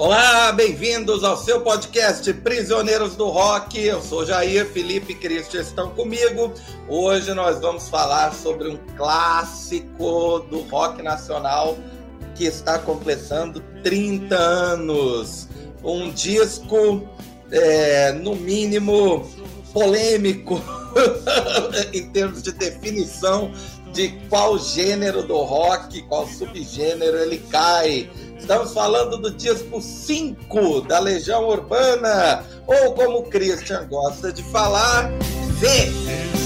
Olá, bem-vindos ao seu podcast Prisioneiros do Rock. Eu sou Jair, Felipe e Cristian estão comigo. Hoje nós vamos falar sobre um clássico do rock nacional que está completando 30 anos. Um disco, é, no mínimo, polêmico em termos de definição de qual gênero do rock, qual subgênero ele cai. Estamos falando do disco 5 da Legião Urbana, ou como o Christian gosta de falar, V.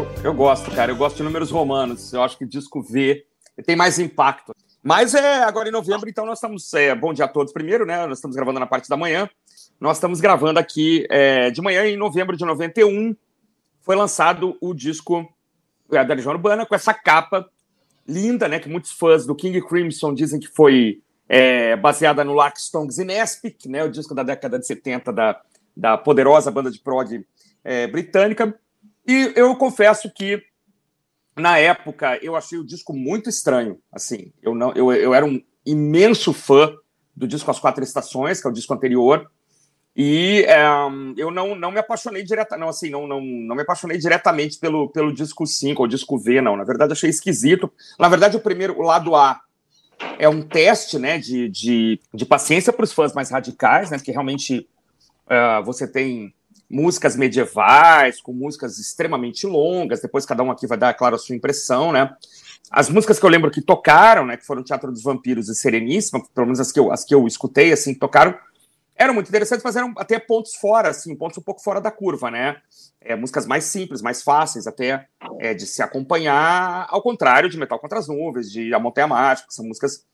Eu, eu gosto, cara. Eu gosto de números romanos. Eu acho que o disco V tem mais impacto. Mas é agora em novembro, então nós estamos. É, bom dia a todos primeiro, né? Nós estamos gravando na parte da manhã. Nós estamos gravando aqui é, de manhã, em novembro de 91. Foi lançado o disco é, da Legião Urbana com essa capa linda, né? Que muitos fãs do King Crimson dizem que foi é, baseada no Stones in Espic, né? O disco da década de 70 da, da poderosa banda de prog é, britânica. E eu confesso que na época eu achei o disco muito estranho. Assim, eu não, eu, eu era um imenso fã do disco As Quatro Estações, que é o disco anterior, e é, eu não, não me apaixonei diretamente, não, assim, não, não, não me apaixonei diretamente pelo, pelo disco 5 ou disco V, não. Na verdade, achei esquisito. Na verdade, o primeiro, o lado A, é um teste né, de, de, de paciência para os fãs mais radicais, né? Porque realmente uh, você tem músicas medievais, com músicas extremamente longas, depois cada um aqui vai dar, claro, a sua impressão, né? As músicas que eu lembro que tocaram, né, que foram Teatro dos Vampiros e Sereníssima, pelo menos as que eu, as que eu escutei, assim, tocaram, eram muito interessantes, mas eram até pontos fora, assim, pontos um pouco fora da curva, né? É, músicas mais simples, mais fáceis até é, de se acompanhar, ao contrário de Metal contra as Nuvens, de A Montanha Mágica, que são músicas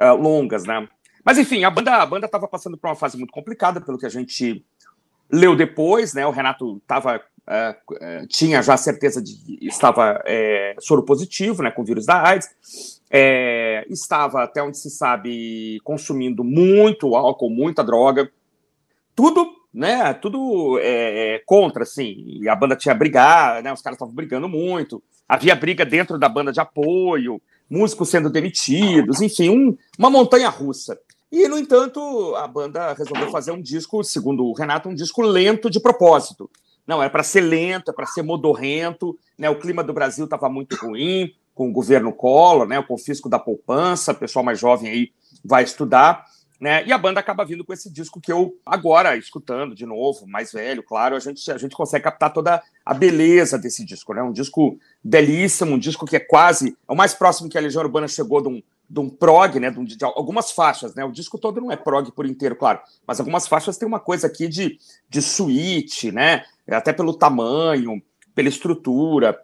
uh, longas, né? Mas enfim, a banda a banda estava passando por uma fase muito complicada, pelo que a gente leu depois, né? O Renato tava, uh, tinha já certeza de que estava é, soro positivo, né, com o vírus da AIDS. É, estava, até onde se sabe, consumindo muito álcool, muita droga. Tudo, né? Tudo é, contra, assim. A banda tinha brigar, né? Os caras estavam brigando muito. Havia briga dentro da banda de apoio, músicos sendo demitidos, enfim, um, uma montanha russa. E, no entanto, a banda resolveu fazer um disco, segundo o Renato, um disco lento de propósito. Não, é para ser lento, é para ser modorrento, né? O clima do Brasil estava muito ruim, com o governo Collor, né? O confisco da poupança, o pessoal mais jovem aí vai estudar, né? E a banda acaba vindo com esse disco que eu agora escutando de novo, mais velho, claro, a gente a gente consegue captar toda a beleza desse disco, né? Um disco belíssimo, um disco que é quase é o mais próximo que a Legião Urbana chegou de um de um prog, né, de, um, de, algumas faixas, né, o disco todo não é prog por inteiro, claro, mas algumas faixas tem uma coisa aqui de, de suíte, né, até pelo tamanho, pela estrutura,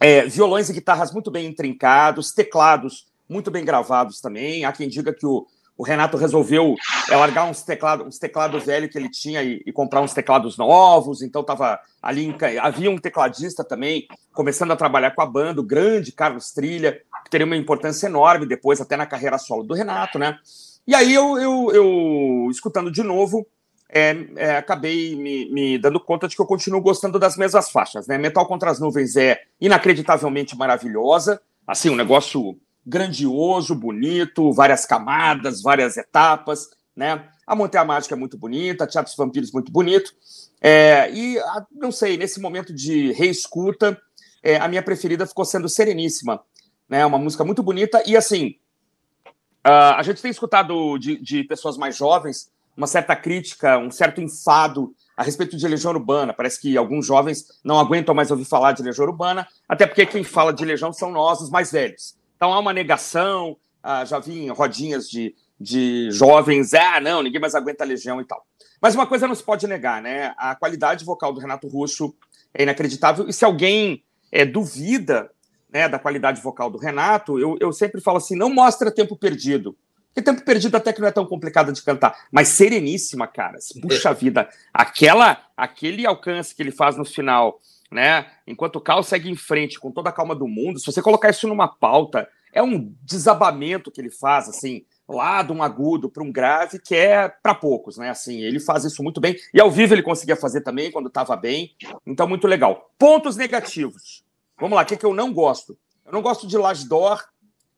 é, violões e guitarras muito bem intrincados, teclados muito bem gravados também, há quem diga que o, o Renato resolveu é, largar uns teclados uns teclados velhos que ele tinha e, e, comprar uns teclados novos, então tava ali, havia um tecladista também começando a trabalhar com a banda, o grande Carlos Trilha, teria uma importância enorme depois, até na carreira solo do Renato, né? E aí eu, eu, eu escutando de novo, é, é, acabei me, me, dando conta de que eu continuo gostando das mesmas faixas, né? Metal contra as Nuvens é inacreditavelmente maravilhosa, assim, um negócio grandioso, bonito, várias camadas, várias etapas, né? A Montanha Mágica é muito bonita, Teatro dos Vampiros muito bonito. É, e, não sei, nesse momento de reescuta, é, a minha preferida ficou sendo Sereníssima, né? Uma música muito bonita e assim. Uh, a gente tem escutado de, de, pessoas mais jovens uma certa crítica, um certo enfado a respeito de Legião Urbana. Parece que alguns jovens não aguentam mais ouvir falar de Legião Urbana, até porque quem fala de Legião são nós, os mais velhos. Então há uma negação, uh, já vi em rodinhas de, de jovens, ah, não, ninguém mais aguenta a Legião e tal. Mas uma coisa não se pode negar, né? A qualidade vocal do Renato Russo é inacreditável, e se alguém é, duvida né, da qualidade vocal do Renato, eu, eu sempre falo assim: não mostra tempo perdido. Porque Tempo Perdido até que não é tão complicado de cantar, mas Sereníssima, cara, puxa vida, aquela, aquele alcance que ele faz no final, né? Enquanto o Cal segue em frente com toda a calma do mundo, se você colocar isso numa pauta, é um desabamento que ele faz, assim, lá de um agudo para um grave, que é para poucos, né? Assim, ele faz isso muito bem. E ao vivo ele conseguia fazer também, quando estava bem. Então, muito legal. Pontos negativos. Vamos lá, o que, que eu não gosto? Eu não gosto de Last Door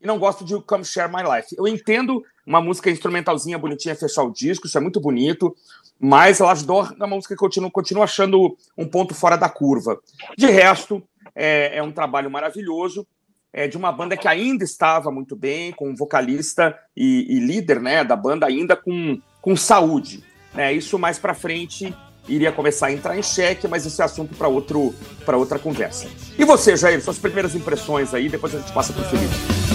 e não gosto de Come Share My Life. Eu entendo uma música instrumentalzinha bonitinha fechar o disco, isso é muito bonito, mas Last Door é uma música que eu continuo, continuo achando um ponto fora da curva. De resto, é, é um trabalho maravilhoso é, de uma banda que ainda estava muito bem, com um vocalista e, e líder né, da banda ainda com, com saúde. Né? Isso mais para frente iria começar a entrar em xeque, mas esse é assunto para outro para outra conversa. E você, Jair, suas primeiras impressões aí, depois a gente passa para o Felipe.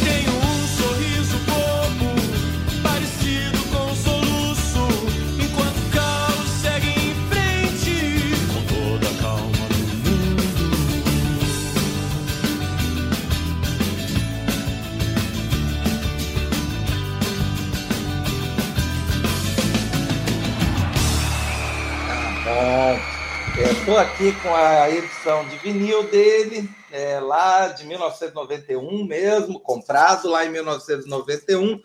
Aqui com a edição de vinil dele, é, lá de 1991 mesmo, comprado lá em 1991.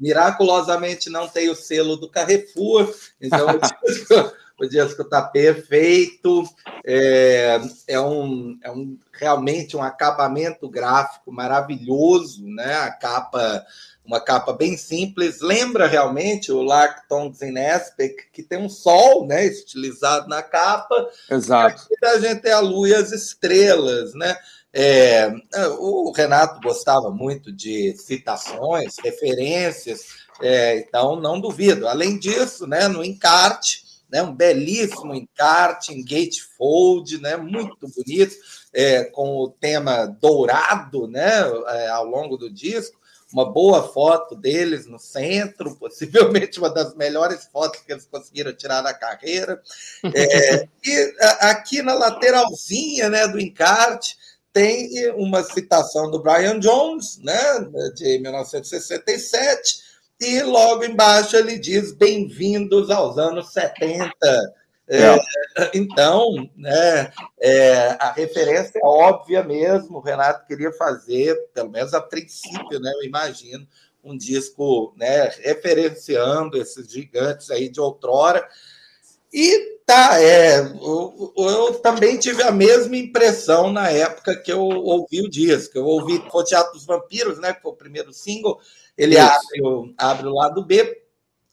Miraculosamente não tem o selo do Carrefour, então o disco está perfeito. É, é, um, é um, realmente um acabamento gráfico maravilhoso, né? A capa uma capa bem simples, lembra realmente o Larktongs in Aspect, que tem um sol né, estilizado na capa. Exato. E a gente tem a lua e as estrelas, né? É, o Renato gostava muito de citações, referências, é, então não duvido. Além disso, né, no encarte, né, um belíssimo encarte em gatefold, né, muito bonito, é, com o tema dourado né, é, ao longo do disco. Uma boa foto deles no centro, possivelmente uma das melhores fotos que eles conseguiram tirar da carreira. É, e aqui na lateralzinha né, do encarte tem uma citação do Brian Jones, né, de 1967, e logo embaixo ele diz: Bem-vindos aos anos 70. É, é. então, né, é, a referência é óbvia mesmo. O Renato queria fazer, pelo menos a princípio, né, eu imagino, um disco né, referenciando esses gigantes aí de outrora. E tá, é, eu, eu, também tive a mesma impressão na época que eu ouvi o disco. Eu ouvi o Teatro dos Vampiros, né, que foi o primeiro single. Ele abre o, abre o lado B,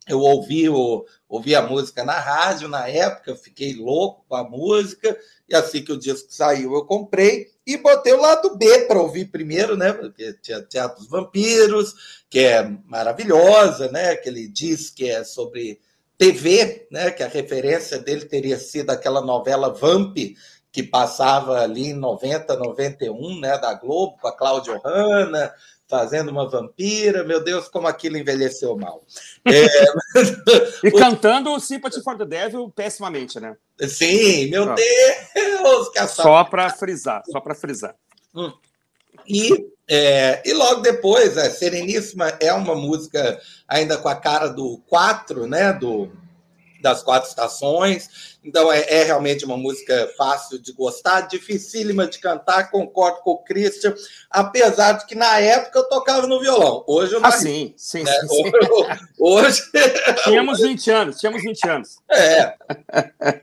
eu ouvi, o, ouvi a música na rádio na época, eu fiquei louco com a música, e assim que o disco saiu, eu comprei e botei o lado B para ouvir primeiro, né? Porque tinha Teatro dos Vampiros, que é maravilhosa, né? Que ele diz que é sobre TV, né? Que a referência dele teria sido aquela novela Vamp, que passava ali em 90, 91, né? Da Globo, com a Cláudia Hanna fazendo uma vampira, meu Deus, como aquilo envelheceu mal. É... e cantando o Sympathy for the Devil pessimamente, né? Sim, meu Pronto. Deus! Que só para frisar, só para frisar. Hum. E, é, e logo depois, a Sereníssima é uma música ainda com a cara do 4, né? Do, das quatro estações. Então é, é, realmente uma música fácil de gostar, dificílima de cantar, concordo com o Christian, apesar de que na época eu tocava no violão. Hoje eu não. Ah, sim, sim, né? sim, sim. Hoje. Tínhamos 20 anos, tínhamos 20 anos. É.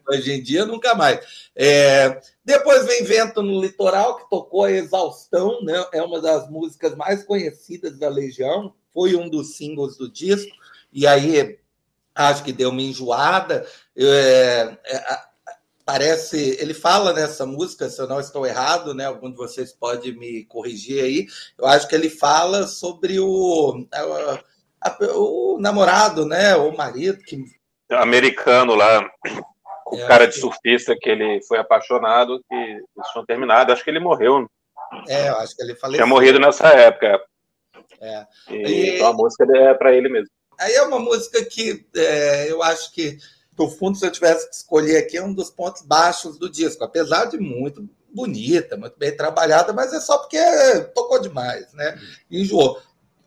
Hoje em dia nunca mais. É... Depois vem Vento no Litoral, que tocou a exaustão, né? É uma das músicas mais conhecidas da Legião, foi um dos singles do disco. E aí acho que deu uma enjoada. É, é, parece. Ele fala nessa música, se eu não estou errado, né? Algum de vocês pode me corrigir aí. Eu acho que ele fala sobre o, a, a, o namorado, né? O marido que. Americano lá, o é, cara de surfista que ele foi apaixonado, que eles tinham terminado. Acho que ele morreu. É, eu acho que ele faleceu. Tinha morrido nessa época. É. E. Então a música é para ele mesmo. Aí é uma música que é, eu acho que, no fundo, se eu tivesse que escolher aqui, é um dos pontos baixos do disco, apesar de muito bonita, muito bem trabalhada, mas é só porque tocou demais, né? Enjoou.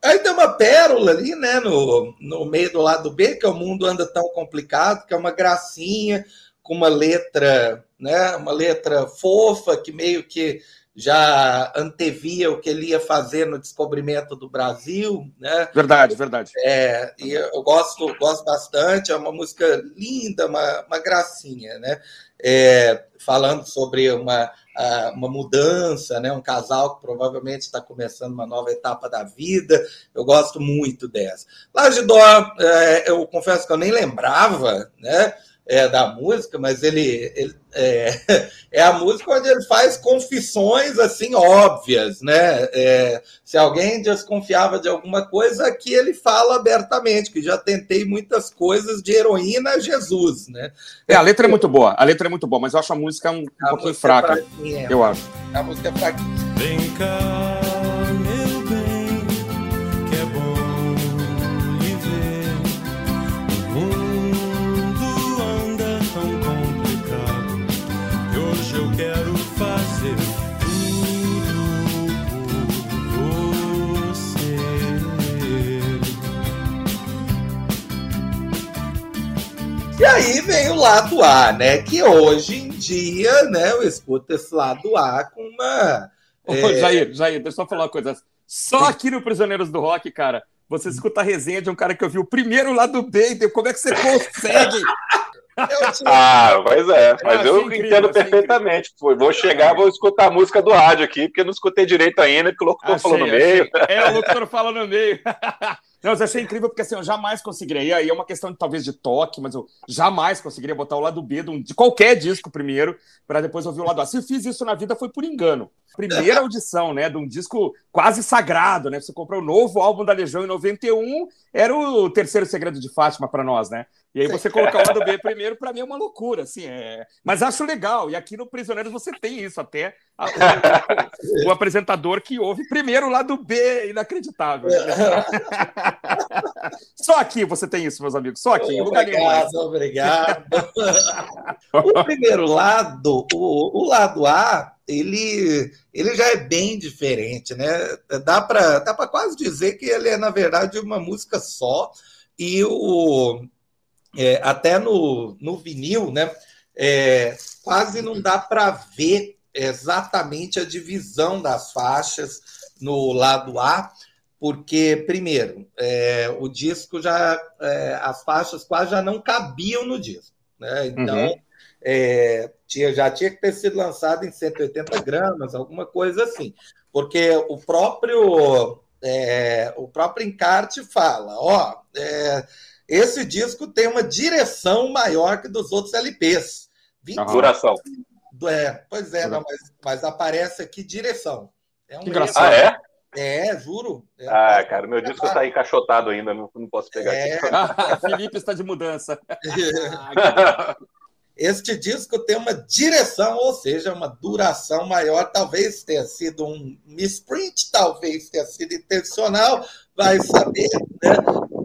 Aí tem uma pérola ali, né, no, no meio do lado B, que é o mundo anda tão complicado, que é uma gracinha com uma letra, né, uma letra fofa que meio que já antevia o que ele ia fazer no descobrimento do Brasil, né? Verdade, verdade. É, e eu gosto, gosto bastante, é uma música linda, uma, uma gracinha, né? É, falando sobre uma, uma mudança, né? Um casal que provavelmente está começando uma nova etapa da vida. Eu gosto muito dessa. Laje Dó, é, eu confesso que eu nem lembrava, né? É, da música, mas ele, ele é, é, a música onde ele faz confissões assim óbvias, né? É, se alguém desconfiava de alguma coisa, aqui ele fala abertamente que já tentei muitas coisas de heroína a Jesus, né? É, a letra é muito boa, a letra é muito boa, mas eu acho a música um, um pouquinho é fraca, é eu acho. A música é fraquinha. Vem cá. Lado A, né? Que hoje em dia, né, eu escuto esse lado A com uma. Ô, é... Jair, Jair, deixa eu só falar uma coisa. Só aqui no Prisioneiros do Rock, cara, você escuta a resenha de um cara que eu vi o primeiro lado B, como é que você consegue? ah, pois é, mas eu, eu incrível, entendo perfeitamente. Incrível. Vou chegar, vou escutar a música do rádio aqui, porque eu não escutei direito ainda, porque o locutor achei, falou no achei. meio. É, o locutor fala no meio. Não, eu achei incrível porque assim, eu jamais conseguiria. E aí é uma questão de, talvez de toque, mas eu jamais conseguiria botar o lado B de, um, de qualquer disco primeiro, para depois ouvir o lado A. Se eu fiz isso na vida foi por engano. Primeira audição, né, de um disco quase sagrado, né? Você comprou o novo álbum da Legião em 91, era o terceiro segredo de Fátima para nós, né? E aí você colocar o lado B primeiro, para mim é uma loucura, assim. É... Mas acho legal. E aqui no Prisioneiros você tem isso, até a, o, o, apresentador que ouve primeiro o lado B, inacreditável. Só aqui você tem isso, meus amigos. Só aqui. Obrigado, obrigado. o primeiro lado, o, o lado A, ele, ele já é bem diferente, né? Dá para dá quase dizer que ele é, na verdade, uma música só. E o é, até no, no vinil, né? É, quase não dá para ver exatamente a divisão das faixas no lado A, porque, primeiro, é, o disco já. É, as faixas quase já não cabiam no disco. Né? Então, uhum. é, tinha, já tinha que ter sido lançado em 180 gramas, alguma coisa assim. Porque o próprio. É, o próprio encarte fala, ó, é, esse disco tem uma direção maior que dos outros LPs. 20... Duração. É, pois é, não, mas, mas, aparece aqui direção. É um engraçado. Ah, é? É, juro. É, ah, cara, meu disco está encaixotado ainda, não, não posso pegar é... aqui. Felipe está de mudança. Este disco tem uma direção, ou seja, uma duração maior. Talvez tenha sido um misprint, talvez tenha sido intencional, vai saber, né?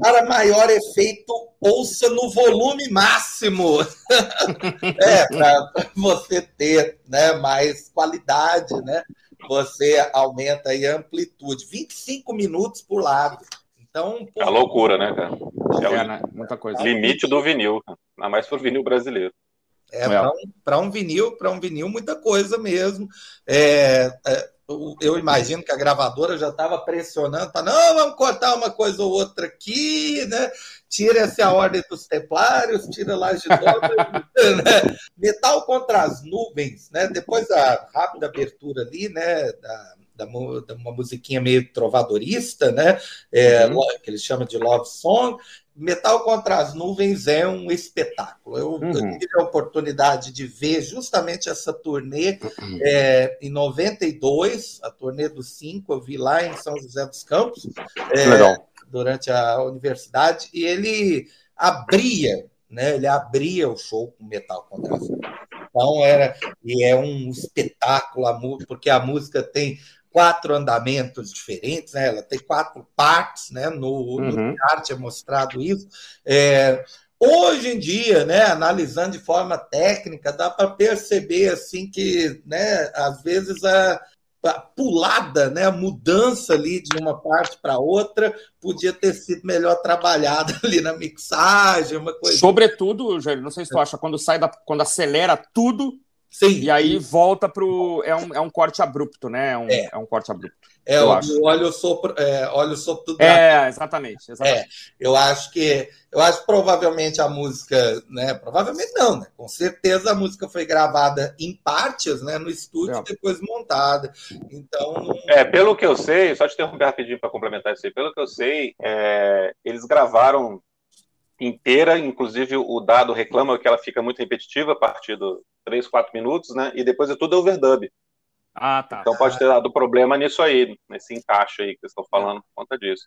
Para maior efeito, ouça no volume máximo. é, para você ter né, mais qualidade, né? Você aumenta aí a amplitude. 25 minutos por lado. Então, pô, é a loucura, né, cara? É, é né? muita coisa. Limite do vinil, ainda mais por vinil brasileiro. É, é. para um, um, vinil, para um vinil, muita coisa mesmo. É, é, eu imagino que a gravadora já estava pressionando para não, vamos cortar uma coisa ou outra aqui, né? Tira-se a ordem dos templários, tira lá de novo, né? Metal contra as nuvens, né? Depois da rápida abertura ali, né? Da, da, da uma musiquinha meio trovadorista, né? É, uhum. Que eles chamam de love song. Metal contra as Nuvens é um espetáculo. Eu, uhum. eu, tive a oportunidade de ver justamente essa turnê uhum. é, em 92, a turnê dos cinco, eu vi lá em São José dos Campos, é, durante a universidade, e ele abria, né? Ele abria o show com Metal contra as Nuvens. Então era e é um espetáculo, porque a música tem quatro andamentos diferentes, né? ela tem quatro partes, né? no, uhum. no arte é mostrado isso. É, hoje em dia, né, analisando de forma técnica, dá para perceber assim que, né, às vezes a, pulada, né, a mudança ali de uma parte para outra podia ter sido melhor trabalhada ali na mixagem, uma coisa. Sobretudo, Jair, não sei se tu acha, quando sai da, quando acelera tudo, Sim. E aí volta pro. É um, é um corte abrupto, né? É um, é. é um corte abrupto. É, o acho. óleo sopro, é, óleo sopro do É, exatamente, exatamente. É, eu acho que. Eu acho que provavelmente a música, né? Provavelmente não, né? Com certeza a música foi gravada em partes, né? No estúdio, é. depois montada. Então. É, pelo que eu sei, só te interromper rapidinho para complementar isso aí. Pelo que eu sei, é, eles gravaram inteira, inclusive o dado reclama que ela fica muito repetitiva a partir dos 3, 4 minutos, né? E depois é tudo overdub. Ah, tá. Então pode ter dado problema nisso aí, nesse encaixe aí que vocês estão falando por conta disso.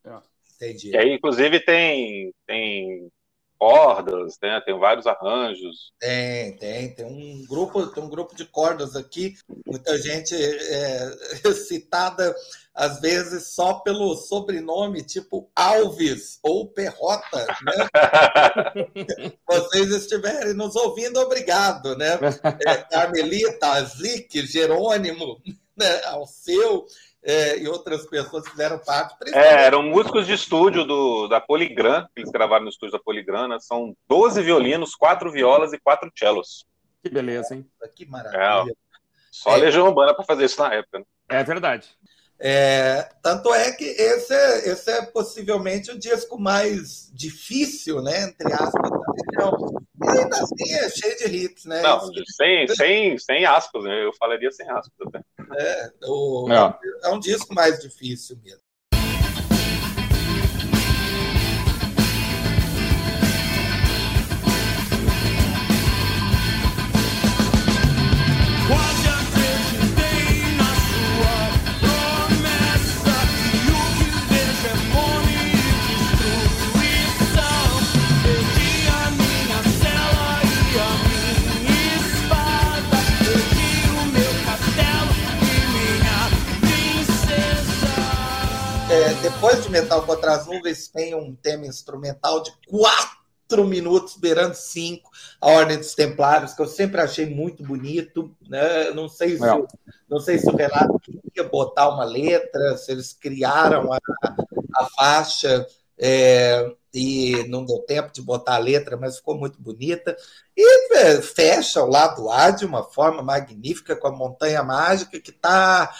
Entendi. E aí, inclusive, tem, tem cordas, né? Tem vários arranjos. Tem, tem, tem um grupo, tem um grupo de cordas aqui, muita gente é, citada às vezes só pelo sobrenome, tipo Alves ou Perrota, né? Vocês estiverem nos ouvindo, obrigado, né? É, Carmelita, Zic, Jerônimo, né? Alceu é, e outras pessoas fizeram parte. É, eram músicos de estúdio do, da Poligram, que eles gravaram no estúdio da Poligram, né? São 12 violinos, 4 violas e 4 cellos. Que beleza, hein? Que maravilha. É, só a Legião Urbana para fazer isso na época. Né? É verdade. É, tanto é que esse é, esse é possivelmente o disco mais difícil, né? Entre aspas, da região. E ainda assim é cheio de hits, né? Não, sem, sem, sem aspas, né? Eu falaria sem aspas até. É, o, é. é um disco mais difícil mesmo. Depois de Metal contra as Nuvens, tem um tema instrumental de quatro minutos, beirando cinco, a Ordem dos Templários, que eu sempre achei muito bonito. Né? Não, sei se, não. não sei se o Renato queria botar uma letra, se eles criaram a, a faixa. É, e não deu tempo de botar a letra, mas ficou muito bonita. E é, fecha o lado A de uma forma magnífica com a Montanha Mágica, que está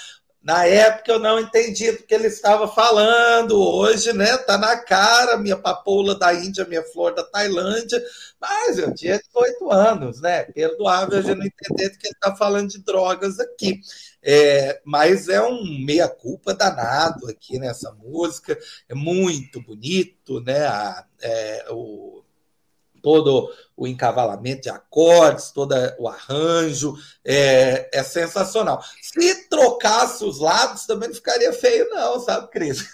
na época eu não entendi do que ele estava falando. Hoje, né, tá na cara, minha papoula da Índia, minha flor da Tailândia. Mas eu tinha 18 anos, né? Perdoável a gente não entender do que ele está falando de drogas aqui. É, mas é um meia-culpa danado aqui nessa música. É muito bonito, né? A, é, o, todo o encavalamento de acordes, todo o arranjo, é, é sensacional. Se trocasse os lados, também não ficaria feio, não, sabe, Cris?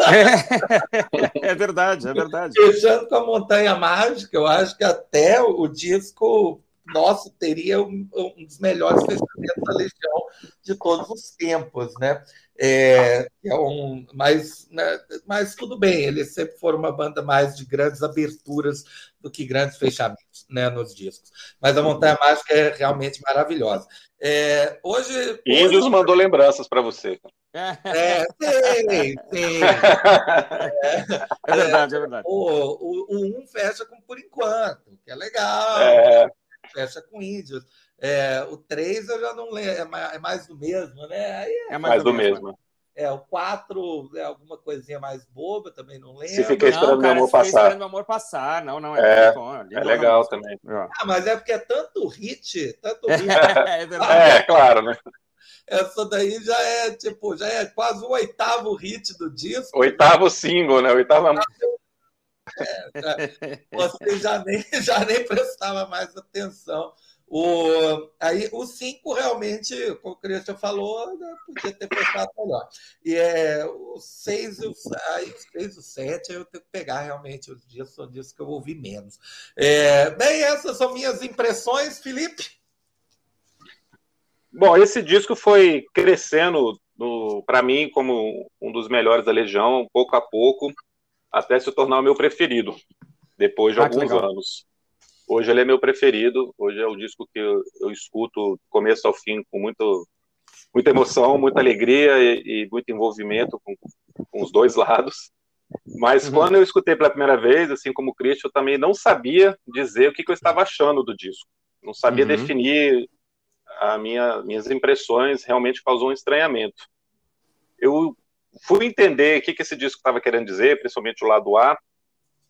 É, é verdade, é verdade. Fechando com a Montanha Mágica, eu acho que até o disco nosso teria um, um dos melhores fechamentos da Legião de todos os tempos, né? É, é um, mas, né, mas tudo bem, eles sempre foram uma banda mais de grandes aberturas do que grandes fechamentos né, nos discos. Mas a Montanha Mágica é realmente maravilhosa. É, hoje. Índios hoje... mandou lembranças para você. É, tem, tem. É, é verdade, é verdade. O, o, o um fecha com por enquanto, que é legal. É. Fecha com índios. É, o 3 eu já não lembro, é, é mais do mesmo, né? É, é, mais, do mesmo. mesmo. É, o 4 é alguma coisinha mais boba, também não lembro. Se fica esperando meu amor passar. esperando meu amor passar. Não, não, é, é, bom, é legal não, também. Ah, mas é porque é tanto hit, tanto hit. é, é, claro, né? Essa daí já é, tipo, já é quase o oitavo hit do disco. Oitavo single, né? Oitavo... É, você já nem, já nem prestava mais atenção. O, aí, o 5 realmente, como o Christian falou, né, podia ter prestado melhor. E é, o 6 e o 6 o 7, eu tenho que pegar realmente os dias, são dias que eu ouvi menos. É, bem, essas são minhas impressões, Felipe. Bom, esse disco foi crescendo para mim como um dos melhores da Legião, pouco a pouco, até se tornar o meu preferido, depois de ah, alguns anos. Hoje ele é meu preferido, hoje é o disco que eu, eu escuto começo ao fim com muito muita emoção, muita alegria e, e muito envolvimento com, com, os dois lados. Mas uhum. quando eu escutei pela primeira vez, assim como o Christian, eu também não sabia dizer o que, que eu estava achando do disco. Não sabia uhum. definir a minha, minhas impressões, realmente causou um estranhamento. Eu fui entender o que, que esse disco estava querendo dizer, principalmente o lado A,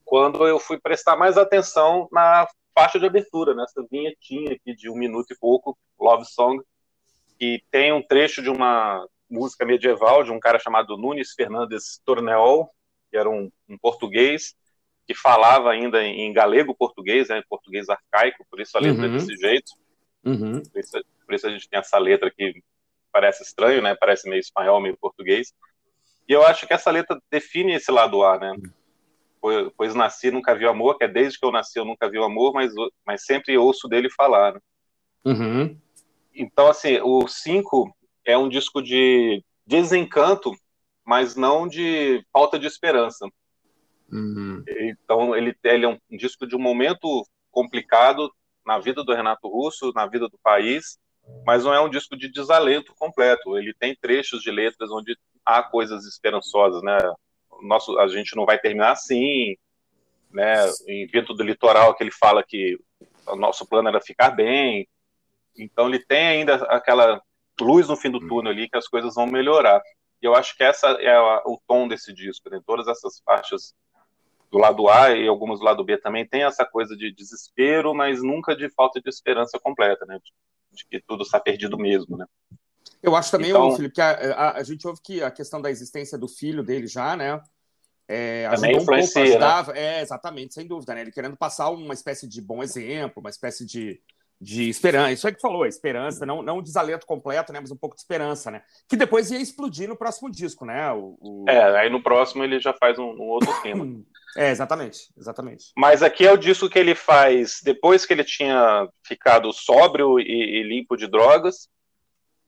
quando eu fui prestar mais atenção na faixa de abertura, nessa vinhetinha aqui de um minuto e pouco, Love Song, que tem um trecho de uma música medieval de um cara chamado Nunes Fernandes Torneol, que era um, um português que falava ainda em, galego português, né, em português arcaico, por isso a letra uhum. é desse jeito. Uhum. Por, isso, por, isso, a gente tem essa letra que parece estranho, né, parece meio espanhol, meio português. E eu acho que essa letra define esse lado A, né? Pois, nasci nunca vi amor, que é desde que eu nasci eu nunca vi o amor, mas, mas sempre ouço dele falar. Né? Uhum. Então, assim, o 5 é um disco de desencanto, mas não de falta de esperança. Uhum. Então, ele, ele é um disco de um momento complicado na vida do Renato Russo, na vida do país, mas não é um disco de desalento completo. Ele tem trechos de letras onde há coisas esperançosas, né? Nosso, a gente não vai terminar assim, né? Em Vento do Litoral, que ele fala que o nosso plano era ficar bem, então ele tem ainda aquela luz no fim do túnel ali que as coisas vão melhorar. E eu acho que essa é o tom desse disco, né? Todas essas faixas do lado A e algumas do lado B também tem essa coisa de desespero, mas nunca de falta de esperança completa, né? De, de que tudo está perdido mesmo, né? Eu acho também, então, Felipe, que a, a, a, gente ouve que a questão da existência do filho dele já, né? É, também influencia, um pouco, né? ajudava, né? É, exatamente, sem dúvida, né? Ele querendo passar uma espécie de bom exemplo, uma espécie de, de esperança. Isso é que falou, esperança, não, não um desalento completo, né? Mas um pouco de esperança, né? Que depois ia explodir no próximo disco, né? O, o... É, aí no próximo ele já faz um, um outro tema. É, exatamente, exatamente. Mas aqui é o disco que ele faz depois que ele tinha ficado sóbrio e, e limpo de drogas.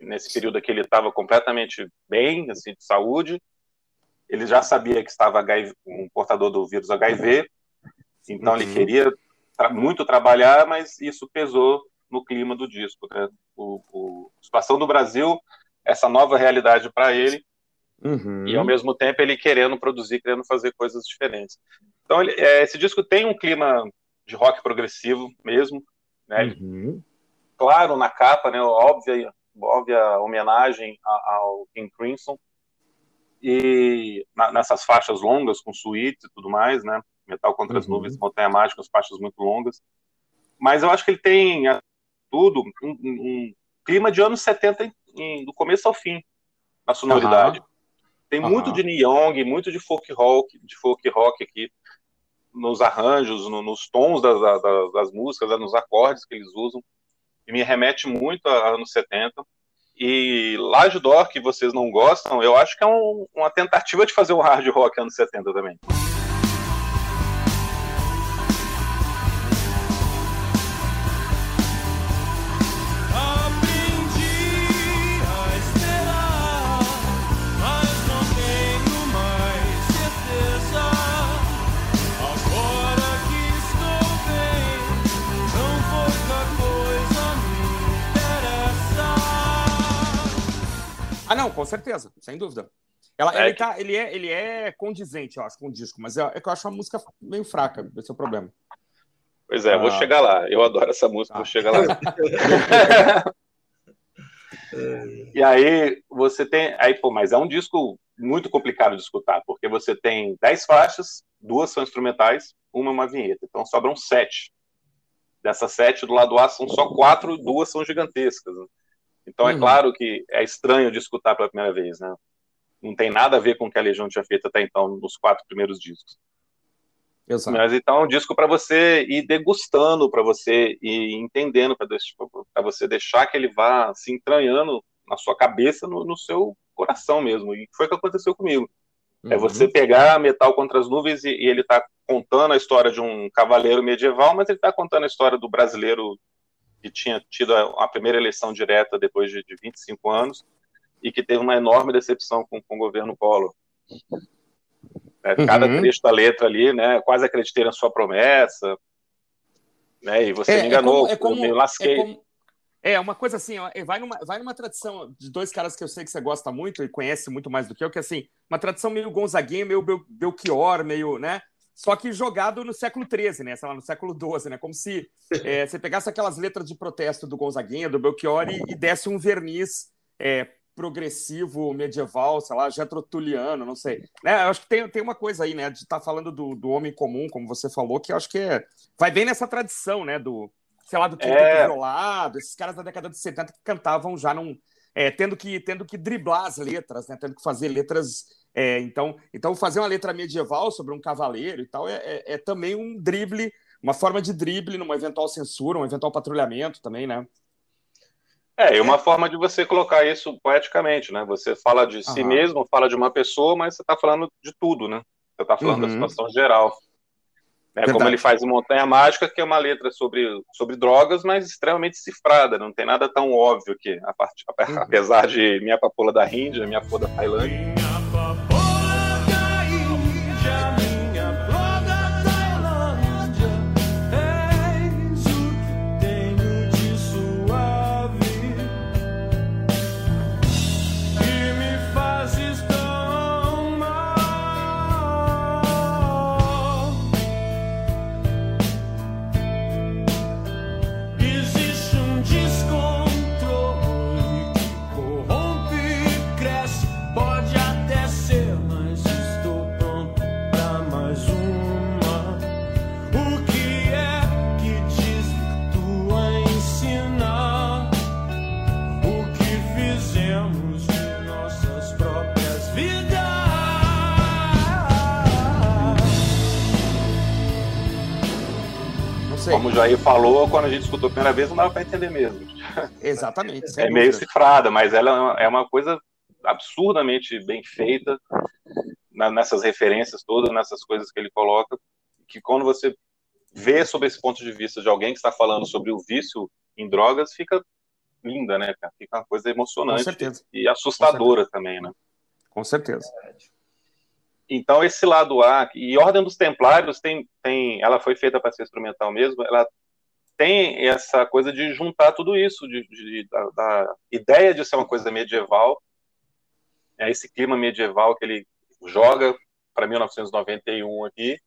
Nesse período aqui ele estava completamente bem, assim, de saúde. Ele já sabia que estava HIV, um portador do vírus HIV, então uhum. ele queria tra muito trabalhar, mas isso pesou no clima do disco. Né? O, o, a situação do Brasil, essa nova realidade para ele, uhum. e ao mesmo tempo ele querendo produzir, querendo fazer coisas diferentes. Então, ele, é, esse disco tem um clima de rock progressivo mesmo, né? Uhum. Claro, na capa, né? Óbvia, óbvia homenagem ao King Crimson e nessas faixas longas com suíte e tudo mais, né? Metal contra as uhum. nuvens, Montanha Mágica, as faixas muito longas. Mas eu acho que ele tem tudo um, um clima de anos 70 em, do começo ao fim, na sonoridade. Uhum. Tem uhum. muito de Young, muito de folk rock, de folk rock aqui nos arranjos, no, nos tons das, das, das, músicas, nos acordes que eles usam, e me remete muito a anos 70. E Laje Dor, que vocês não gostam, eu acho que é um, uma tentativa de fazer um hard rock anos 70 também. Ah, não, com certeza, sem dúvida. Ela, é ele, que... tá, ele, é, ele é condizente, eu acho, com o disco, mas é, é que eu acho a música meio fraca, esse é o problema. Pois é, ah. vou chegar lá. Eu adoro essa música, ah. vou chegar lá. e aí você tem. Aí, pô, mas é um disco muito complicado de escutar, porque você tem dez faixas, duas são instrumentais, uma é uma vinheta. Então sobram sete. Dessas sete, do lado A são só quatro, duas são gigantescas. Então é uhum. claro que é estranho de escutar pela primeira vez, né? Não tem nada a ver com o que a Legião tinha feito até então nos quatro primeiros discos. Exato. Mas então é um disco para você ir degustando, para você ir entendendo, para você deixar que ele vá se entranhando na sua cabeça, no, no seu coração mesmo. E foi o que aconteceu comigo. É uhum. É você pegar Metal contra as Nuvens e, e ele está contando a história de um cavaleiro medieval, mas ele está contando a história do brasileiro que tinha tido a, a primeira eleição direta depois de, de 25 anos e que teve uma enorme decepção com, com o governo Collor. É, cada uhum. trecho da letra ali, né, quase acreditei na sua promessa, né, e você é, me é enganou, é como, eu me lasquei. É como, É, uma coisa assim, ó, vai, numa, vai numa tradição de dois caras que eu sei que você gosta muito e conhece muito mais do que eu, que assim, uma tradição meio Gonzaguinha, meio Bel Belchior, meio, né? Só que jogado no século XIII, né? Sei lá, no século XII, né? Como se é, você pegasse aquelas letras de protesto do Gonzaguinha, do Belchior e, desse um verniz é, progressivo, medieval, sei lá, getrotuliano, não sei. Né? Eu acho que tem, tem uma coisa aí, né? De estar tá falando do, do homem comum, como você falou, que eu acho que é, vai bem nessa tradição, né? Do, sei lá, do Quinteto é... Violado, esses caras da década de 70 que cantavam já num. É, tendo, que, tendo que driblar as letras, né? Tendo que fazer letras. É, então, então, fazer uma letra medieval sobre um cavaleiro e tal é, é, é, também um drible, uma forma de drible numa eventual censura, um eventual patrulhamento também, né? É, e uma forma de você colocar isso poeticamente, né? Você fala de si mesmo, fala de uma pessoa, mas você está falando de tudo, né? Você está falando uhum. da situação geral. É como ele faz em Montanha Mágica, que é uma letra sobre, sobre drogas, mas extremamente cifrada, não tem nada tão óbvio que, a parte, apesar de Minha Papoula da Índia, Minha Foda Tailândia. Como o Jair falou, quando a gente escutou a primeira vez, não dava para entender mesmo. Exatamente. é meio cifrada, mas ela é uma coisa absurdamente bem feita nessas referências todas, nessas coisas que ele coloca, que quando você vê sob esse ponto de vista de alguém que está falando sobre o vício em drogas, fica linda, né? Fica uma coisa emocionante e assustadora também, né? Com certeza. Então, esse lado A, e Ordem dos Templários tem, tem ela foi feita para ser instrumental mesmo, ela tem essa coisa de juntar tudo isso, de, de da, da, ideia de ser uma coisa medieval, é esse clima medieval que ele joga para 1991 aqui,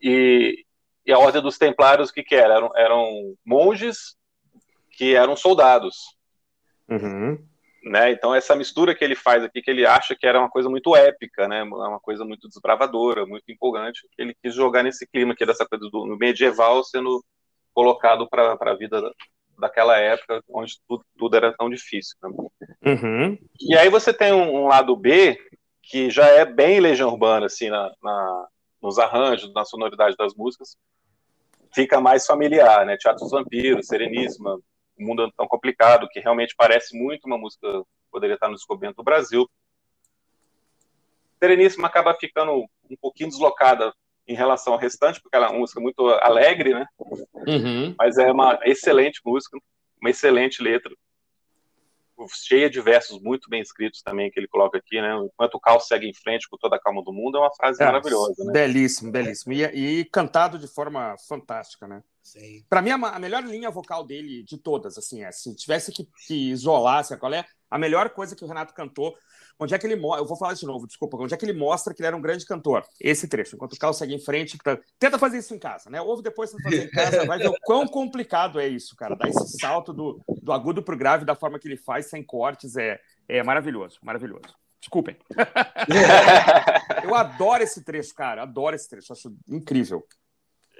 e, e, a Ordem dos Templários, o que, que era? Eram, eram monges que eram soldados. Uhum. Né? Então essa mistura que ele faz aqui, que ele acha que era uma coisa muito épica, né? Uma coisa muito desbravadora, muito empolgante, ele quis jogar nesse clima aqui dessa coisa do medieval sendo colocado para a vida daquela época, onde tudo, tudo era tão difícil. Né? Uhum. E aí você tem um, um, lado B que já é bem legião urbana, assim, na, na, nos arranjos, na sonoridade das músicas, fica mais familiar, né? Teatro dos Vampiros, Sereníssima, um mundo tão complicado, que realmente parece muito uma música que poderia estar no descoberto do Brasil. Sereníssima acaba ficando um pouquinho deslocada em relação ao restante, porque ela é uma música muito alegre, né? Uhum. Mas é uma excelente música, uma excelente letra cheia de versos muito bem escritos também que ele coloca aqui, né? Enquanto o caos segue em frente com toda a calma do mundo, é uma frase é, maravilhosa, né? Belíssimo, belíssimo. E, e, cantado de forma fantástica, né? Para mim, a, melhor linha vocal dele de todas, assim, é, se tivesse que, que isolar, assim, qual é a melhor coisa que o Renato cantou, onde é que ele mostra, eu vou falar de novo, desculpa, onde é que ele mostra que ele era um grande cantor? Esse trecho, enquanto o carro segue em frente, tá... tenta fazer isso em casa, né? Ouve depois você fazer em casa, vai ver o quão complicado é isso, cara, dar esse salto do, do agudo pro grave da forma que ele faz, sem cortes, é, é maravilhoso, maravilhoso. Desculpem. eu adoro esse trecho, cara, adoro esse trecho, acho incrível.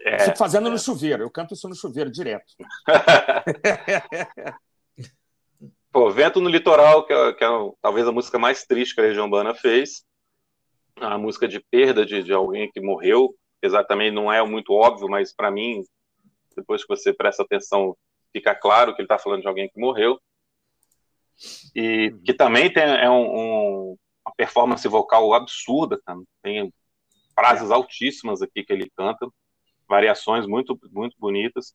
É, Fico fazendo é. no chuveiro, eu canto isso no chuveiro direto. Pô, Vento no Litoral, que é, que é, talvez a música mais triste que a Região Urbana fez. A música de perda de, de alguém que morreu. Exatamente, não é muito óbvio, mas para mim, depois que você presta atenção, fica claro que ele está falando de alguém que morreu. E uhum. que também tem é um, um, uma performance vocal absurda, cara. tem frases altíssimas aqui que ele canta, variações muito, muito bonitas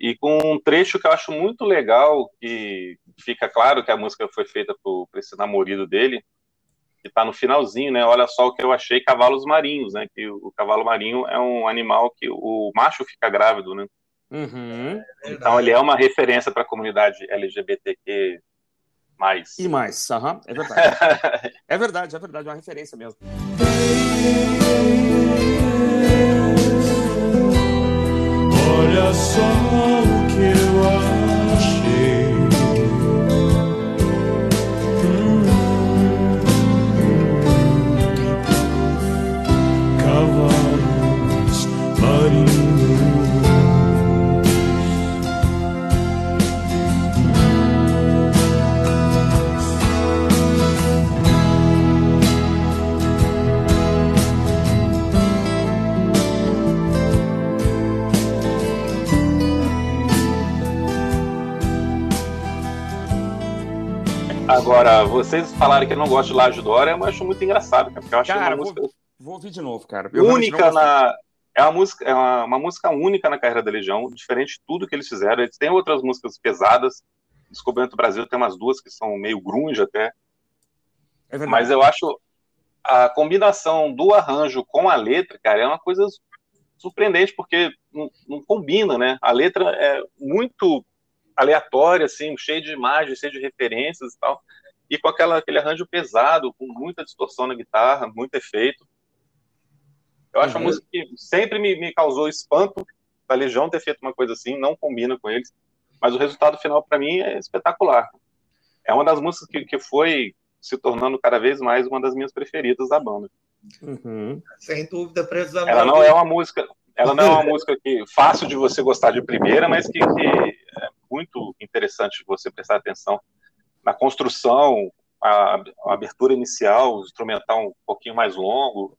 e com um trecho que eu acho muito legal, que fica claro que a música foi feita por, por esse namorado dele, que está no finalzinho, né? Olha só o que eu achei cavalos marinhos, né? Que o, o cavalo marinho é um animal que o macho fica grávido, né? Uhum. É então ele é uma referência para a comunidade LGBTQ mais. E mais, uhum. é verdade. é verdade, é verdade, é uma referência mesmo. Olha Agora, vocês falaram que não gostam de Laje Dora, eu acho muito engraçado, porque eu acho cara, uma vou, música vou ouvir de novo, cara. Eu única na é uma música é uma, uma, música única na carreira da Legião, diferente de tudo que eles fizeram. Eles têm outras músicas pesadas. Descoberto Brasil tem umas duas que são meio grunge até. É Mas eu acho a combinação do arranjo com a letra, cara, é uma coisa surpreendente porque não, não combina, né? A letra é muito aleatória, assim, cheio de imagens, cheio de referências e tal, e com aquela, aquele arranjo pesado, com muita distorção na guitarra, muito efeito. Eu acho uhum. a música que sempre me, me causou espanto da Legião ter feito uma coisa assim, não combina com eles, mas o resultado final para mim é espetacular. É uma das músicas que, que foi se tornando cada vez mais uma das minhas preferidas da banda. Uhum. Sem dúvida, precisamos. Ela não é uma música, ela não é uma música que fácil de você gostar de primeira, mas que, que muito interessante você prestar atenção na construção, a, a, abertura inicial, o instrumental um pouquinho mais longo.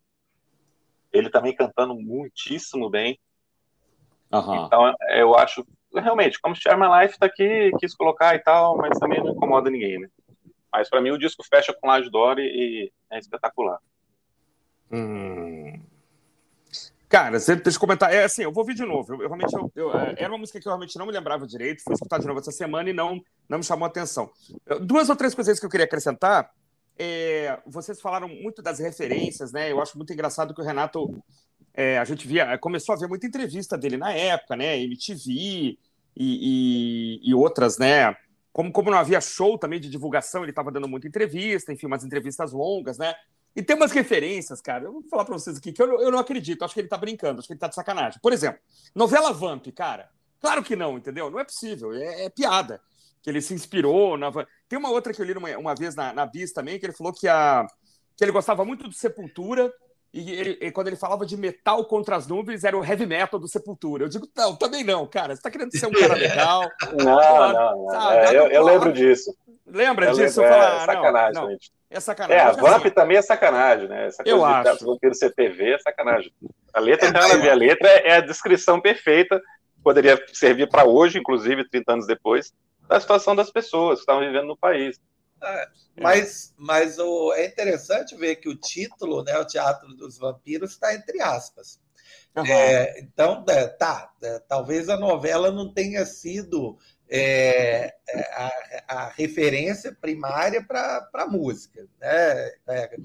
Ele também cantando muitíssimo bem. Uhum. Então, eu acho, realmente, como Share My Life tá aqui, quis colocar e tal, mas também não incomoda ninguém, né? Mas para mim o disco fecha com Laje Dory e é espetacular. Hum. Cara, você deixa eu comentar. É assim, eu vou ouvir de novo. Eu, eu realmente eu, eu, é, era uma música que eu realmente não me lembrava direito. Fui escutar de novo essa semana e não, não me chamou a atenção. Duas ou três coisas que eu queria acrescentar. É, vocês falaram muito das referências, né? Eu acho muito engraçado que o Renato. É, a gente via, começou a ver muita entrevista dele na época, né? MTV e, e, e outras, né? Como, como não havia show também de divulgação, ele estava dando muita entrevista, enfim, umas entrevistas longas, né? E tem umas referências, cara. Eu vou falar pra vocês aqui que eu, eu não acredito. Acho que ele tá brincando, acho que ele tá de sacanagem. Por exemplo, novela Vamp, cara. Claro que não, entendeu? Não é possível. É, é piada. Que ele se inspirou na. Tem uma outra que eu li uma, uma vez na, na Bis também, que ele falou que, a, que ele gostava muito do Sepultura. E, ele, e quando ele falava de metal contra as nuvens, era o heavy metal do Sepultura. Eu digo, não, também não, cara. Você tá querendo ser um cara legal. não, não, não. É, eu, eu, lembro disso. Lembra eu disso? Lembro, é, sacanagem, não, gente. É sacanagem. É, a VAMP assim, também é sacanagem, né? Essa coisa eu de acho. roteiro CTV é sacanagem. A letra é, a ver. A letra é a descrição perfeita, poderia servir para hoje, inclusive, 30 anos depois, da situação das pessoas que estavam vivendo no país. É, mas mas o, é interessante ver que o título, né, o Teatro dos Vampiros, está entre aspas. Uhum. É, então, é, tá, é, talvez a novela não tenha sido é, é, a, a, referência primária para a música, né? É,